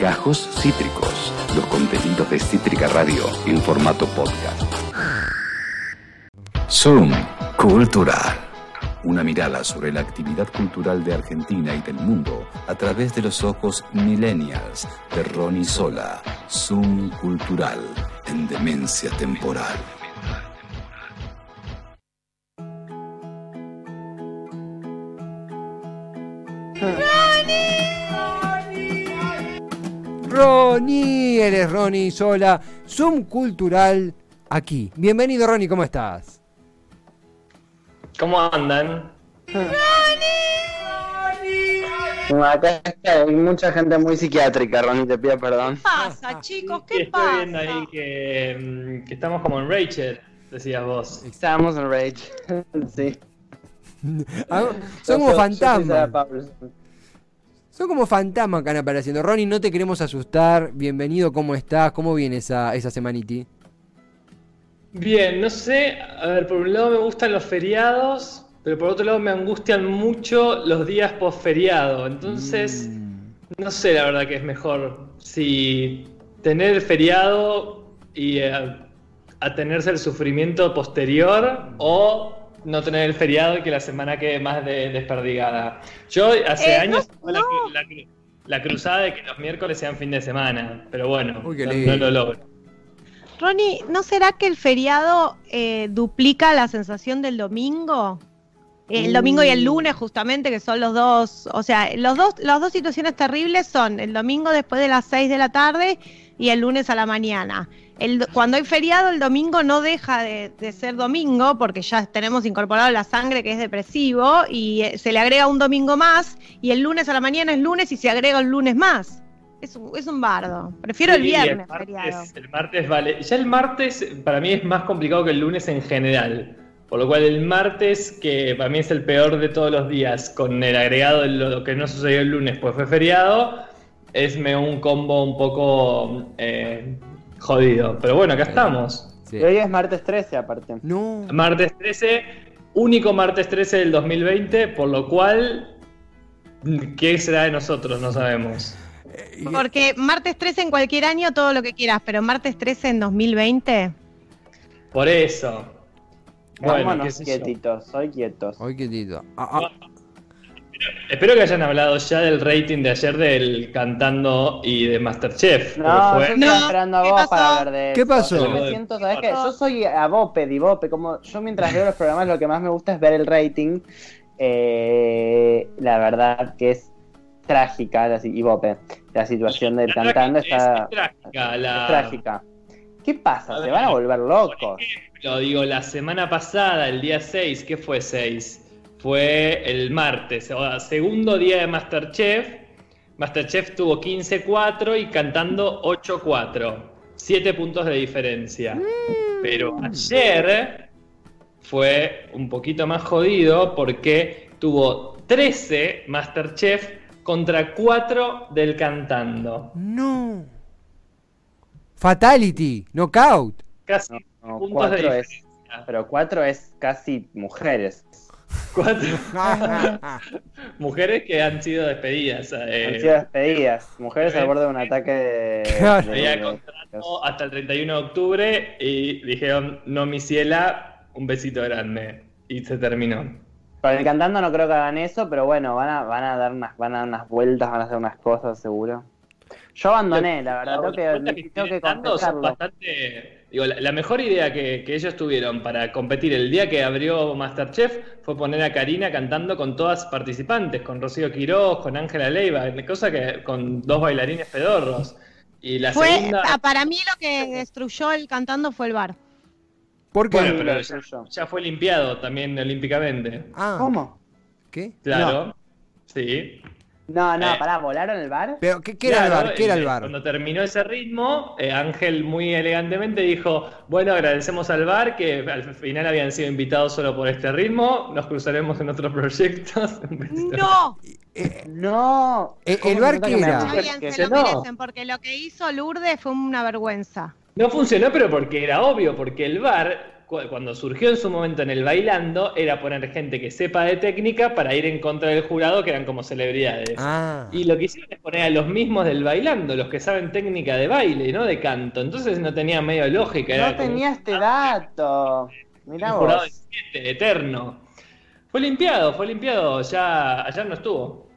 Gajos Cítricos, los contenidos de Cítrica Radio en formato podcast. Zoom Cultural. Una mirada sobre la actividad cultural de Argentina y del mundo a través de los ojos millennials de Ronnie Sola. Zoom Cultural en demencia temporal. Ronnie, eres Ronnie Sola, Zoom Cultural aquí. Bienvenido Ronnie, ¿cómo estás? ¿Cómo andan? Acá hay mucha gente muy psiquiátrica, Ronnie, te pido perdón. ¿Qué pasa, chicos? ¿Qué Estoy pasa? viendo ahí que, mm, que estamos como en Rachel, decías vos. Estábamos en Rage. sí. Ah, Son como fantasmas. Son como fantasmas que han apareciendo. Ronnie, no te queremos asustar. Bienvenido, ¿cómo estás? ¿Cómo viene esa, esa semaniti? Bien, no sé, a ver, por un lado me gustan los feriados, pero por otro lado me angustian mucho los días post-feriado. Entonces, Mm. no sé la verdad que es mejor si tener el feriado y eh, atenerse al sufrimiento posterior o no tener el feriado y que la semana quede más de, desperdigada. Yo hace Eh, años no, la, no. la- la cruzada de que los miércoles sean fin de semana, pero bueno, Uy, no, lo logro. Ronnie, ¿no será que el feriado eh, duplica la sensación del domingo? El domingo y el lunes, justamente, que son los dos, o sea, los dos, las dos situaciones terribles son el domingo después de las 6 de la tarde y el lunes a la mañana. El, cuando hay feriado, el domingo no deja de, de ser domingo, porque ya tenemos incorporado la sangre que es depresivo, y eh, se le agrega un domingo más, y el lunes a la mañana es lunes y se agrega un lunes más. Es un, es un bardo. Prefiero el viernes, martes, feriado. el martes vale. Ya el martes para mí es más complicado que el lunes en general. Por lo cual el martes, que para mí es el peor de todos los días, con el agregado de lo que no sucedió el lunes, pues fue feriado, es me un combo un poco eh, jodido. Pero bueno, acá estamos. Sí. Y hoy es martes 13, aparte. No. Martes 13, único martes 13 del 2020, por lo cual, ¿qué será de nosotros? No sabemos. Porque martes 13 en cualquier año, todo lo que quieras, pero martes 13 en 2020. Por eso. Bueno, Vámonos quietitos, soy quietos. Hoy quietito. Ah, ah. Espero que hayan hablado ya del rating de ayer del cantando y de Masterchef. No, yo No, esperando a ¿qué vos pasó? para hablar de ¿Qué eso. pasó? Yo me siento, ¿sabes qué? Yo soy a Bope, Divope, como yo mientras veo los programas lo que más me gusta es ver el rating. Eh, la verdad que es trágica, la, si- Ivope, la situación del La cantando trágica- está es trágica. La... es trágica. ¿Qué pasa? Se van a volver locos. ejemplo, digo, la semana pasada, el día 6, ¿qué fue 6? Fue el martes, o sea, segundo día de Masterchef. Masterchef tuvo 15-4 y cantando 8-4. 7 puntos de diferencia. Pero ayer fue un poquito más jodido porque tuvo 13 Masterchef contra 4 del cantando. No. Fatality. Knockout. Casi No, puntos de cuatro es, diferencia. pero cuatro es casi mujeres. Cuatro mujeres que han sido despedidas. eh, Han sido despedidas. Mujeres al eh, borde de un ataque de. Había contrato hasta el 31 de octubre y dijeron, no, mi ciela, un besito grande. Y se terminó. Con el cantando no creo que hagan eso, pero bueno, van a, van a dar unas, van a dar unas vueltas, van a hacer unas cosas seguro. Yo abandoné, la verdad, tengo que, que tengo que son bastante. Digo, la, la mejor idea que, que ellos tuvieron para competir el día que abrió Masterchef fue poner a Karina cantando con todas participantes, con Rocío Quiroz, con Ángela Leiva, cosa que con dos bailarines pedorros. Y la Fue, segunda. ah, para mí lo que destruyó el cantando fue el bar. ¿Por qué? Bueno, pero ya fue limpiado también olímpicamente. Ah, ¿Cómo? ¿Qué? Claro. Sí. No, no, Eh. pará, ¿volaron el bar? Pero, ¿qué, qué era el Claro, bar? ¿Qué era el eh, bar? Cuando terminó ese ritmo, eh, Ángel muy elegantemente dijo, bueno, agradecemos al bar que al final habían sido invitados solo por este ritmo, nos cruzaremos en otros proyectos. No, No. Eh, ¿Cómo el bar que era? está bien, se lo no. merecen, porque lo que hizo Lourdes fue una vergüenza. No funcionó, pero porque era obvio, porque el bar, cuando surgió en su momento en el bailando, era poner gente que sepa de técnica para ir en contra del jurado, que eran como celebridades. Ah. Y lo que hicieron es poner a los mismos del bailando, los que saben técnica de baile, no de canto. Entonces no tenía medio lógica. era No como tenía este dato. Mirá un jurado de vos. siete, eterno. Fue limpiado, fue limpiado. Ya ayer no estuvo.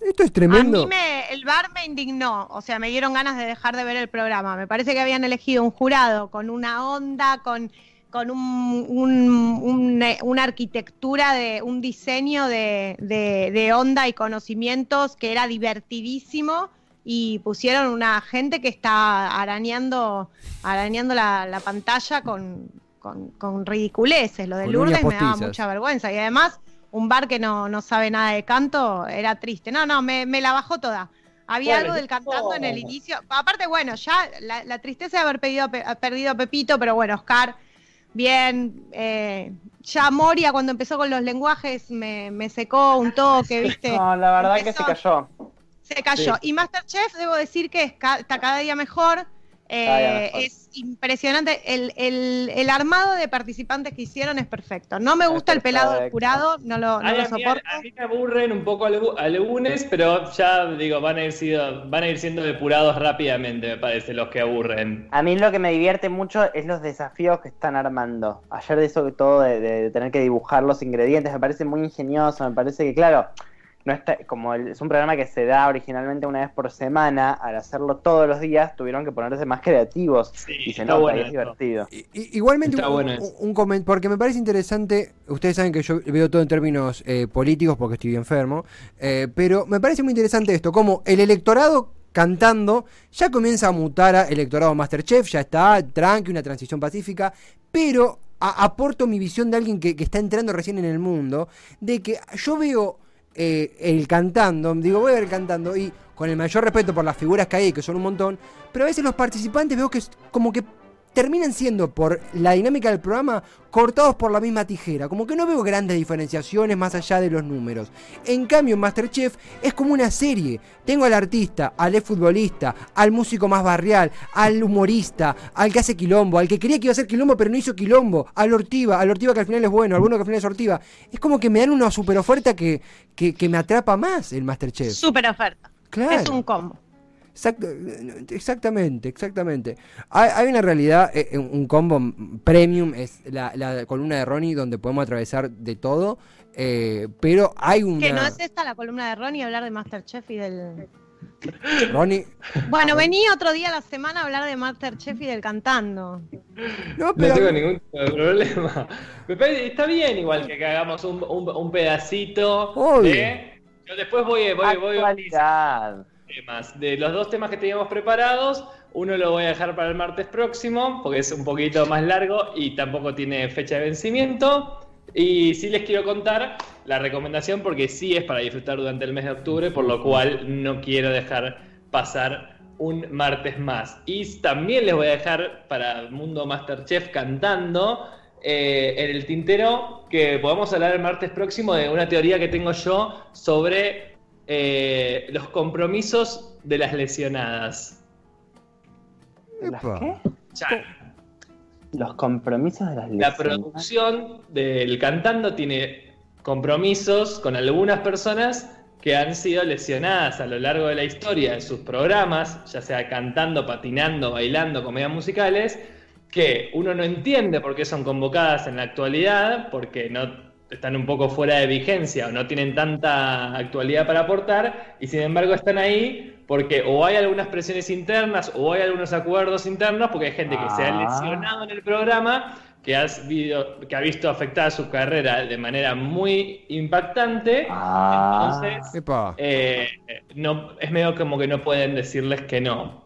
Esto es A tremendo. mí me, el bar me indignó, o sea, me dieron ganas de dejar de ver el programa. Me parece que habían elegido un jurado con una onda, con, con un, un- un- una arquitectura, de un diseño de, de- de onda y conocimientos que era divertidísimo y pusieron una gente que está arañando, arañando la, la pantalla con, con, con ridiculeces. Lo de Con Lourdes me daba mucha vergüenza y además un bar que no, no sabe nada de canto era triste. No, no, me, me la bajó toda. Había Bueno, algo del cantando en el inicio. Aparte, bueno, ya la, la tristeza de haber pedido, pe- perdido a Pepito, pero bueno, Oscar, bien. eh, ya Moria, cuando empezó con los lenguajes, me, me secó un toque, ¿viste? No, la verdad que se cayó. Se cayó. Sí. Y Masterchef, debo decir que está cada día mejor. Eh, día mejor. Es impresionante. El, el- el armado de participantes que hicieron es perfecto. No me gusta el pelado del jurado, no lo, no Ay, lo a, mí, soporto. a mí me aburren un poco algu- algunos, pero ya digo, van a ir sido, van a ir siendo depurados rápidamente, me parece, los que aburren. A mí lo que me divierte mucho es los desafíos que están armando. Ayer de eso todo de, de tener que dibujar los ingredientes me parece muy ingenioso, me parece que claro, no está como el- es un programa que se da originalmente una vez por semana, al hacerlo todos los días tuvieron que ponerse más creativos Sí, y se nota bueno y es eso. divertido. Igualmente, Está un, bueno un- eso. un comen- porque me parece interesante, ustedes saben que yo veo todo en términos eh, políticos porque estoy enfermo, eh, pero me parece muy interesante esto, como el electorado cantando ya comienza a mutar a electorado Masterchef, ya está, tranqui, una transición pacífica, pero a- aporto mi visión de alguien que, que está entrando recién en el mundo, de que yo veo eh, el cantando, digo, voy a ver el cantando y con el mayor respeto por las figuras que hay, que son un montón, pero a veces los participantes veo que es como que terminan siendo por la dinámica del programa cortados por la misma tijera, como que no veo grandes diferenciaciones más allá de los números. En cambio en Masterchef es como una serie, tengo al artista, al futbolista, al músico más barrial, al humorista, al que hace quilombo, al que quería que iba a hacer quilombo pero no hizo quilombo, al Ortiva, al Ortiva que al final es bueno, al bueno que al final es Ortiva. Es como que me dan una super oferta que, que, que me atrapa más el Masterchef. Súper oferta. Claro. Es un combo. Exacto- exactamente, exactamente. Hay, hay una realidad, eh, un un combo premium es la, la columna de Ronnie donde podemos atravesar de todo, eh, pero hay una... Que no es esta la columna de Ronnie hablar de Masterchef y del. Ronnie... Bueno, vení otro día a la semana a hablar de Masterchef y del cantando. No, No pero- tengo ningún tipo de problema. Está bien igual que hagamos un, un- un pedacito Obvio. de... Yo después voy, voy, voy Actualidad. De los dos temas que teníamos preparados, uno lo voy a dejar para el martes próximo, porque es un poquito más largo y tampoco tiene fecha de vencimiento. Y sí les quiero contar la recomendación, porque sí es para disfrutar durante el mes de octubre, por lo cual no quiero dejar pasar un martes más. Y también les voy a dejar para Mundo Masterchef cantando eh, en el tintero que podamos hablar el martes próximo de una teoría que tengo yo sobre eh, los compromisos de las lesionadas. ¿Las Epa. qué? Ya, Los compromisos de las la lesionadas. producción del cantando tiene compromisos con algunas personas que han sido lesionadas a lo largo de la historia de sus programas, ya sea cantando, patinando, bailando, comedias musicales, que uno no entiende por qué son convocadas en la actualidad, porque no están un poco fuera de vigencia o no tienen tanta actualidad para aportar, y sin embargo están ahí porque o hay algunas presiones internas o hay algunos acuerdos internos, porque hay gente que se ha Ah. lesionado en el programa, que, has vido- que ha visto afectada su carrera de manera muy impactante. Ah. Entonces, Epa. eh, no, es medio como que no pueden decirles que no.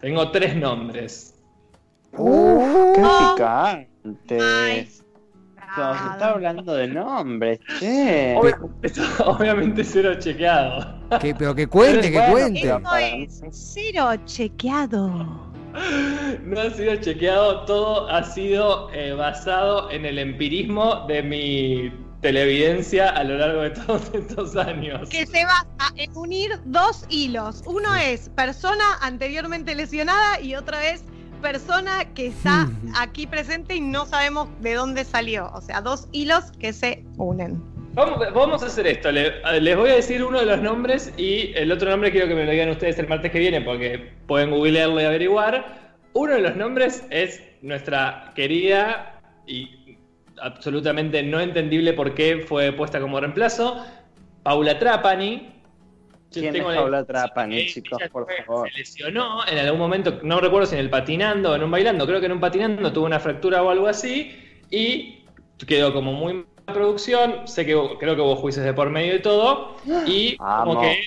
Tengo tres nombres. Uf, qué Oh. picante. Como se está hablando de nombres, che. Obviamente cero chequeado. Que- pero que cuente, que Bueno, cuente. es cero chequeado. No ha sido chequeado, todo ha sido eh, basado en el empirismo de mi televidencia a lo largo de todos estos años. Que se basa en unir dos hilos. Uno es persona anteriormente lesionada y otra es persona que está Mm. aquí presente y no sabemos de dónde salió. O sea, dos hilos que se unen. Vamos, vamos a hacer esto. Le- les voy a decir uno de los nombres y el otro nombre quiero que me lo digan ustedes el martes que viene porque pueden googlearlo y averiguar. Uno de los nombres es nuestra querida y absolutamente no entendible por qué fue puesta como reemplazo, Paula Trapani. Yo ¿Quién tengo es la- Paula Trapani, Eh, chicos, por fue- favor? Se lesionó en algún momento, no recuerdo si en el patinando o en un bailando, creo que en un patinando tuvo una fractura o algo así y quedó como muy mala producción, sé que creo que hubo juicios de por medio y todo y como que,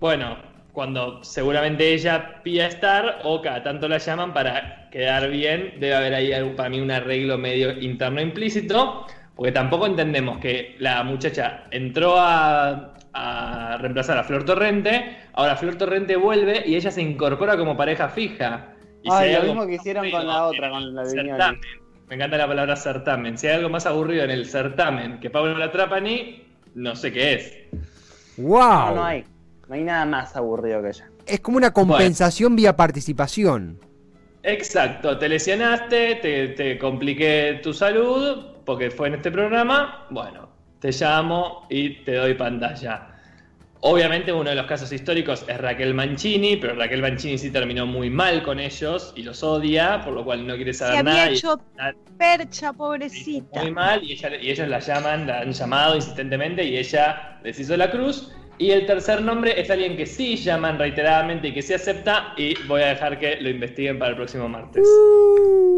bueno, cuando seguramente ella pida estar o cada tanto la llaman para quedar bien, debe haber ahí algún- para mí un arreglo medio interno implícito, porque tampoco entendemos que la muchacha entró a, a reemplazar a Flor Torrente, ahora Flor Torrente vuelve y ella se incorpora como pareja fija. Y si Ay, lo mismo que hicieron con la otra, con la certamen, Me encanta la palabra certamen. Si hay algo más aburrido en el certamen que Pablo La Trapani, no sé qué es. ¡Wow! No, no hay. No hay nada más aburrido que ella. Es como una compensación vía participación. Exacto, te lesionaste, te, te compliqué tu salud porque fue en este programa. Bueno, te llamo y te doy pantalla. Obviamente uno de los casos históricos es Raquel Mancini, pero Raquel Mancini sí terminó muy mal con ellos y los odia, por lo cual no quiere Se saber nada. había hecho percha, pobrecita. muy mal y, ella- y ellos la llaman, la han llamado insistentemente y ella les hizo la cruz. Y el tercer nombre es alguien que sí llaman reiteradamente y que sí acepta y voy a dejar que lo investiguen para el próximo martes. ¡Uh!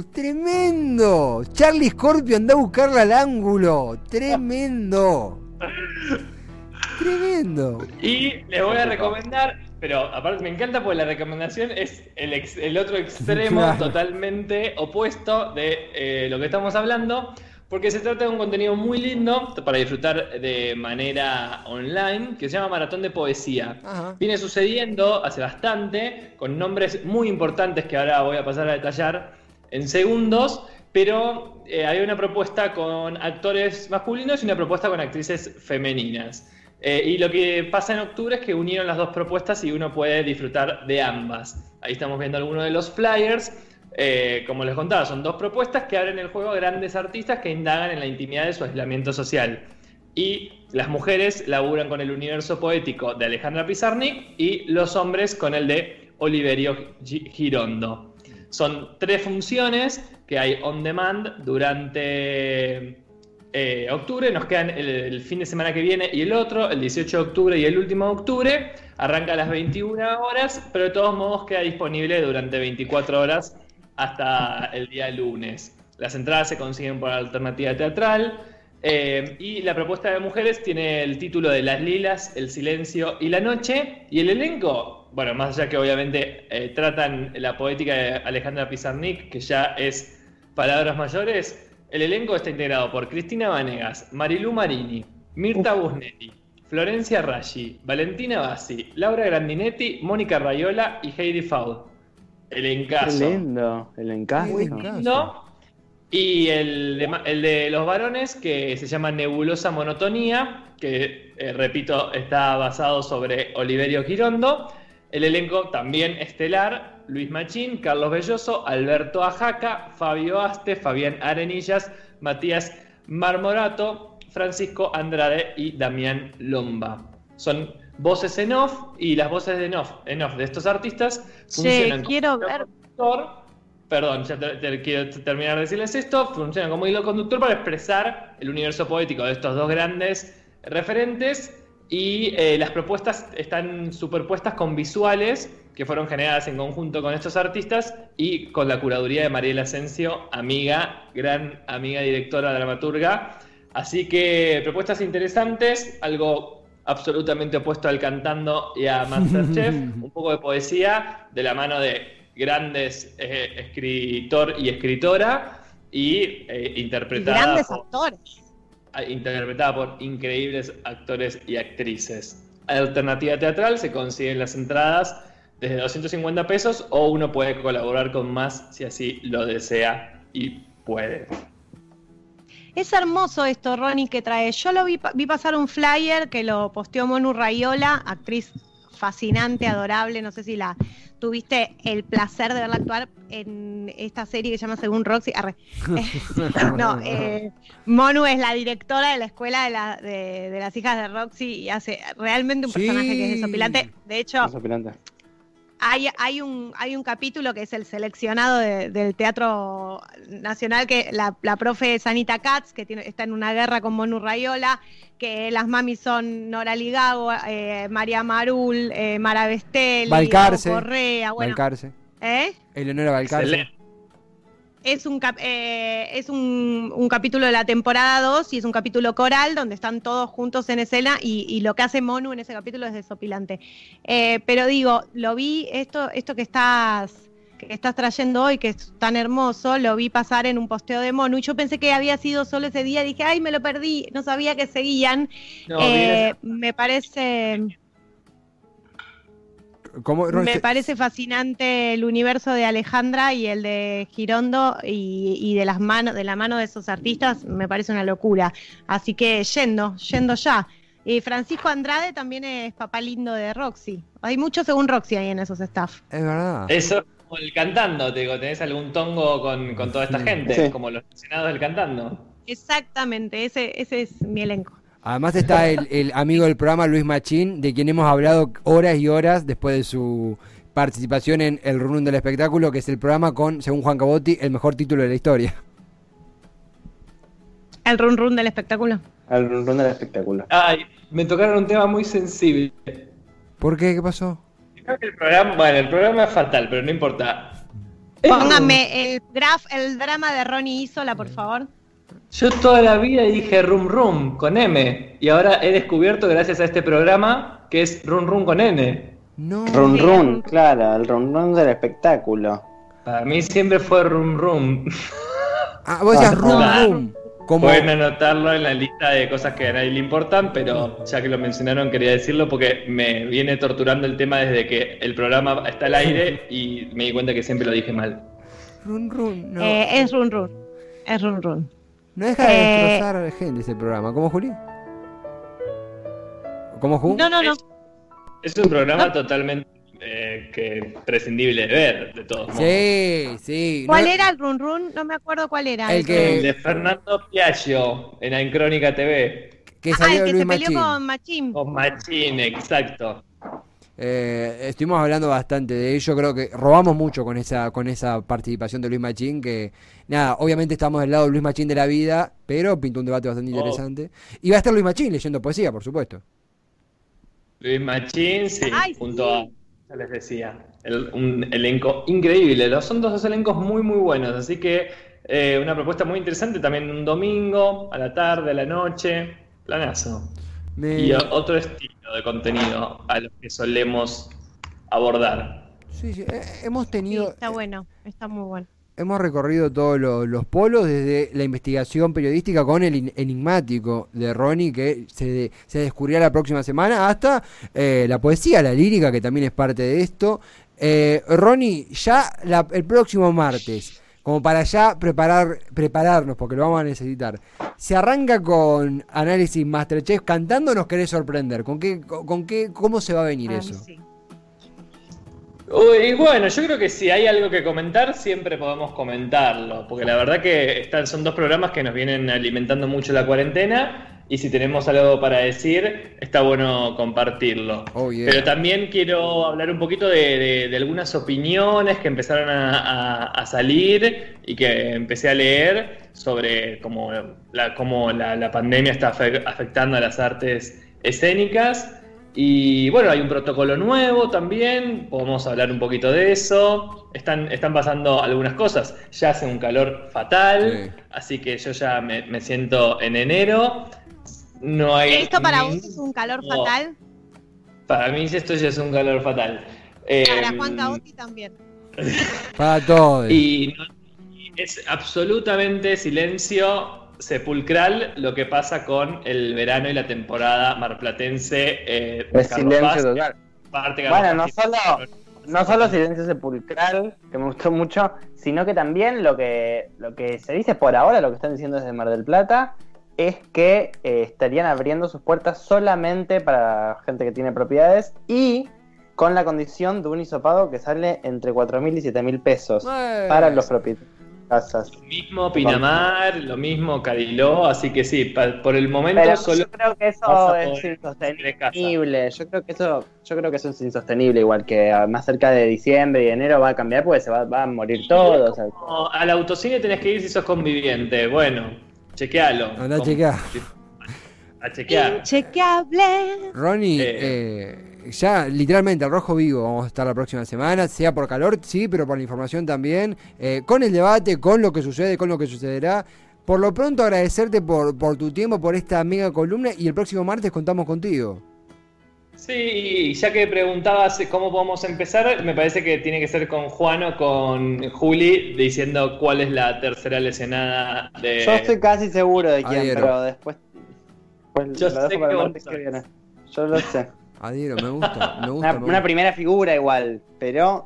¡Tremendo! Charlie Scorpio anda a buscarla al ángulo. ¡Tremendo! ¡Tremendo! Y les voy a recomendar, pero aparte me encanta porque la recomendación es el, ex- el otro extremo Claro. totalmente opuesto de eh, lo que estamos hablando, porque se trata de un contenido muy lindo para disfrutar de manera online que se llama Maratón de Poesía. Ajá. Viene sucediendo hace bastante, con nombres muy importantes que ahora voy a pasar a detallar en segundos, pero eh, hay una propuesta con actores masculinos y una propuesta con actrices femeninas. Eh, y lo que pasa en octubre es que unieron las dos propuestas y uno puede disfrutar de ambas. Ahí estamos viendo algunos de los flyers. Eh, como les contaba, son dos propuestas que abren el juego a grandes artistas que indagan en la intimidad de su aislamiento social. Y las mujeres laburan con el universo poético de Alejandra Pizarnik y los hombres con el de Oliverio Gi- Girondo. Son tres funciones que hay on demand durante eh, octubre. Nos quedan el, fin de semana que viene y el otro, el 18 de octubre y el último de octubre. Arranca a las 21 horas, pero de todos modos queda disponible durante 24 horas hasta el día lunes. Las entradas se consiguen por alternativa teatral. eh, y la propuesta de mujeres tiene el título de Las Lilas, El Silencio y la Noche. Y el elenco, bueno, más allá que obviamente eh, tratan la poética de Alejandra Pizarnik, que ya es palabras mayores, el elenco está integrado por Cristina Vanegas, Marilú Marini, Mirta Busnetti, Florencia Raggi, Valentina Bassi, Laura Grandinetti, Mónica Rayola y Heidi Faud. El Qué encaso. lindo, el encajo. Qué Muy lindo. Y el de, ma- el de los varones, que se llama Nebulosa Monotonía, que eh, repito, está basado sobre Oliverio Girondo. El elenco también estelar: Luis Machín, Carlos Belloso, Alberto Ajaca, Fabio Aste, Fabián Arenillas, Matías Marmorato, Francisco Andrade y Damián Lomba. Son voces en off y las voces de en off, en off de estos artistas funcionan como quiero hilo ver. conductor. Perdón, ya te- te quiero terminar de decirles esto. Funcionan como hilo conductor para expresar el universo poético de estos dos grandes referentes. Y eh, las propuestas están superpuestas con visuales que fueron generadas en conjunto con estos artistas y con la curaduría de Mariela Asensio, amiga, gran amiga directora dramaturga. Así que propuestas interesantes, algo absolutamente opuesto al cantando y a Masterchef, un poco de poesía de la mano de grandes eh, escritor y escritora y eh, Y interpretada grandes por- actores. Interpretada por increíbles actores y actrices. Alternativa teatral se consiguen las entradas desde 250 pesos o uno puede colaborar con más si así lo desea y puede. Es hermoso esto, Ronnie, que trae. Yo lo vi, vi pasar un flyer que lo posteó Monu Rayola, actriz fascinante, adorable. No sé si la tuviste el placer de verla actuar en esta serie que se llama Según Roxy. Arre. no, eh, Monu es la directora de la escuela de, la- de- de las hijas de Roxy y hace realmente un Sí. personaje que es desopilante. De hecho, Desopilante. Hay, hay, un, hay un capítulo que es el seleccionado de- del Teatro Nacional, que la, la profe es Anita Katz, que tiene, está en una guerra con Monu Rayola, que las mamis son Nora Ligago, eh, María Marul, eh, Mara Bestelli, Correa, bueno, Balcarce. ¿eh? Eleonora Balcarce. Excelente. Es, un, cap- eh, es un, un capítulo de la temporada 2 y es un capítulo coral donde están todos juntos en escena y, y lo que hace Monu en ese capítulo es desopilante. Eh, pero digo, lo vi, esto, esto que estás que estás trayendo hoy, que es tan hermoso, lo vi pasar en un posteo de Monu y yo pensé que había sido solo ese día, dije, ay, me lo perdí, no sabía que seguían. No, Eh, me parece... Me se- parece fascinante el universo de Alejandra y el de Girondo y, y de las manos, de la mano de esos artistas, me parece una locura. Así que yendo, yendo ya. Y Francisco Andrade también es papá lindo de Roxy. Hay mucho según Roxy ahí en esos staff. Es verdad. Eso es como el cantando, te digo, ¿tenés algún tongo con, con toda esta gente? Sí. Como los mencionados del cantando. Exactamente, ese, ese es mi elenco. Además está el, el amigo del programa Luis Machín, de quien hemos hablado horas y horas después de su participación en El Run del Espectáculo, que es el programa con, según Juan Cabotti, el mejor título de la historia. El run run del espectáculo. Al run run del espectáculo. Ay, me tocaron un tema muy sensible. ¿Por qué? ¿Qué pasó? Creo que el programa, bueno, el programa es fatal, pero no importa. Póngame el graf, el drama de Ronnie Isola, por favor. Yo toda la vida dije Rum Rum con M y ahora he descubierto gracias a este programa que es Rum Rum con N. No. Run run, claro, el run run del espectáculo. Para mí siempre fue Rum Rum. Ah, vos decías Rum. Rum. Como, Pueden anotarlo en la lista de cosas que a nadie le importan, pero ya que lo mencionaron quería decirlo porque me viene torturando el tema desde que el programa está al aire y me di cuenta que siempre lo dije mal. Run Run. No, Eh, es run run. Es run run. No deja de eh, destrozar gente ese programa. ¿Cómo, Juli? ¿Cómo, Ju? No, no, no. Es un programa totalmente eh, que prescindible de ver, de todos modos. Sí, sí. ¿Cuál no- era el run run? No me acuerdo cuál era. El que- El de Fernando Piaggio en En Crónica TV. Que Ah, el que Luis se peleó Machín. con Machín. Con Machín, exacto. Eh, estuvimos hablando bastante de ello, creo que robamos mucho con esa con esa participación de Luis Machín, que nada, obviamente estamos del lado de Luis Machín de la vida, pero pintó un debate bastante Oh. interesante. Y va a estar Luis Machín leyendo poesía, por supuesto. Luis Machín, sí, Ay, junto sí. a, ya les decía, el- un elenco increíble. Los, son dos elencos muy, muy buenos, así que eh, una propuesta muy interesante también un domingo, a la tarde, a la noche, planazo. Me- Y otro estilo de contenido a los que solemos abordar. sí, sí, eh, hemos Sí, tenido, está bueno, está muy bueno. hemos recorrido todos lo- los polos, desde la investigación periodística con el in- enigmático de Ronnie, que se, se descubrirá la próxima semana, hasta eh, la poesía, la lírica, que también es parte de esto. Eh, Ronnie, ya la- el próximo martes, como para ya preparar, prepararnos, porque lo vamos a necesitar, se arranca con análisis Masterchef, cantando nos querés sorprender, ¿con qué, con, con qué, cómo se va a venir eso? sí. Uy, bueno, yo creo que si hay algo que comentar, siempre podemos comentarlo, porque la verdad que están, son dos programas que nos vienen alimentando mucho la cuarentena y si tenemos algo para decir, está bueno compartirlo. Oh, yeah. Pero también quiero hablar un poquito de, de- de algunas opiniones que empezaron a, a- a salir y que empecé a leer sobre cómo la, cómo la, la pandemia está afe- afectando a las artes escénicas. Y bueno, hay un protocolo nuevo también, podemos hablar un poquito de eso. Están, están pasando algunas cosas, ya hace un calor fatal, Sí. así que yo ya me, me siento en enero. No hay ¿Esto para vos es un calor no. fatal? Para mí esto ya es un calor fatal. Para Em, Juan Caotti también. Para todos. Y no- es absolutamente silencio sepulcral lo que pasa con el verano y la temporada marplatense. Eh, Es silencio Paz, total. Bueno, no solo, no solo Silencio Sepulcral, que me gustó mucho, sino que también lo que, lo que se dice por ahora, lo que están diciendo desde Mar del Plata, es que eh, estarían abriendo sus puertas solamente para gente que tiene propiedades y con la condición de un hisopado que sale entre 4.000 y 7.000 pesos para los propietarios casas. Lo mismo Pinamar, lo mismo Cariló, así que sí, pa- por el momento Pero solo yo creo que eso es insostenible. Yo creo que eso, yo creo que eso es insostenible, igual que más cerca de diciembre y enero va a cambiar porque se va, va a morir todo. o sea, como al autocine tenés que ir si sos conviviente. Bueno, chequealo. Andá a chequear. A chequear. Inchequeable. Ronnie, Eh. eh, ya literalmente al rojo vivo vamos a estar la próxima semana, sea por calor, sí, pero por la información también, eh, con el debate, con lo que sucede, con lo que sucederá. Por lo pronto agradecerte por, por tu tiempo, por esta mega columna y el próximo martes contamos contigo. Sí, y ya que preguntabas cómo podemos empezar, me parece que tiene que ser con Juan o con Juli diciendo cuál es la tercera lesionada de. Yo estoy casi seguro de quién, Adhiero. pero después, Yo lo sé dejo para que el vos martes que sabés. viene. Yo lo sé. Adhiero, me gusta, me gusta. Una, me una gusta. primera figura igual, pero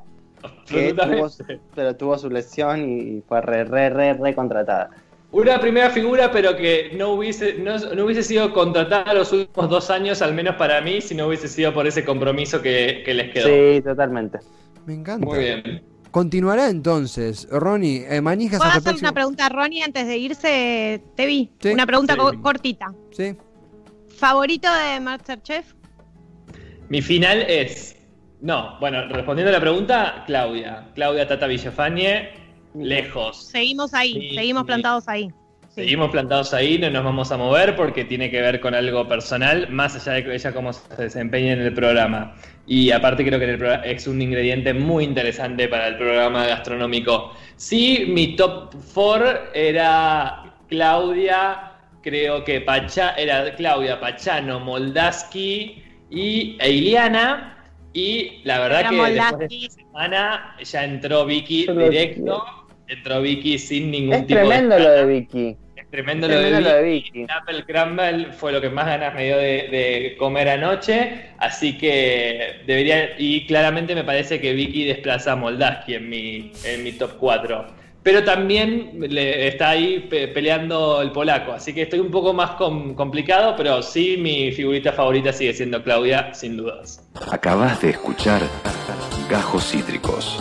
que tuvo, pero tuvo su lesión y fue re, re, re, re contratada. Una primera figura, pero que no hubiese, no, no hubiese sido contratada los últimos dos años, al menos para mí, si no hubiese sido por ese compromiso que, que les quedó. Sí, totalmente. Me encanta. Muy bien. Continuará entonces, Ronnie, eh, manijas ¿Puedo hacer próximo. una pregunta a Ronnie antes de irse, Tevi? Sí. Una pregunta Sí. co- cortita. Sí. ¿Favorito de Masterchef? Mi final es. No, bueno, respondiendo a la pregunta, Claudia. Claudia Tata Villafañe, lejos. Seguimos ahí, Sí, seguimos sí. plantados ahí. Sí. Seguimos plantados ahí, no nos vamos a mover porque tiene que ver con algo personal, más allá de que ella cómo se desempeña en el programa. Y aparte creo que es un ingrediente muy interesante para el programa gastronómico. Sí, mi top 4 era Claudia, creo que Pacha, era Claudia, Pachano, Moldaski y Eiliana. Y la verdad Era que después de Moldaski. esta semana ya entró Vicky directo. Entró Vicky sin ningún Es tipo tremendo de lo de Vicky. es tremendo Es lo de tremendo lo de Vicky. Vicky. Apple Crumble fue lo que más ganas me dio de, de comer anoche. Así que debería. Y claramente me parece que Vicky desplaza a Moldaski en mi, en mi top 4. Pero también le- está ahí pe- peleando el polaco. Así que estoy un poco más com- complicado. Pero sí, mi figurita favorita sigue siendo Claudia, sin dudas. Acabas de escuchar Gajos Cítricos.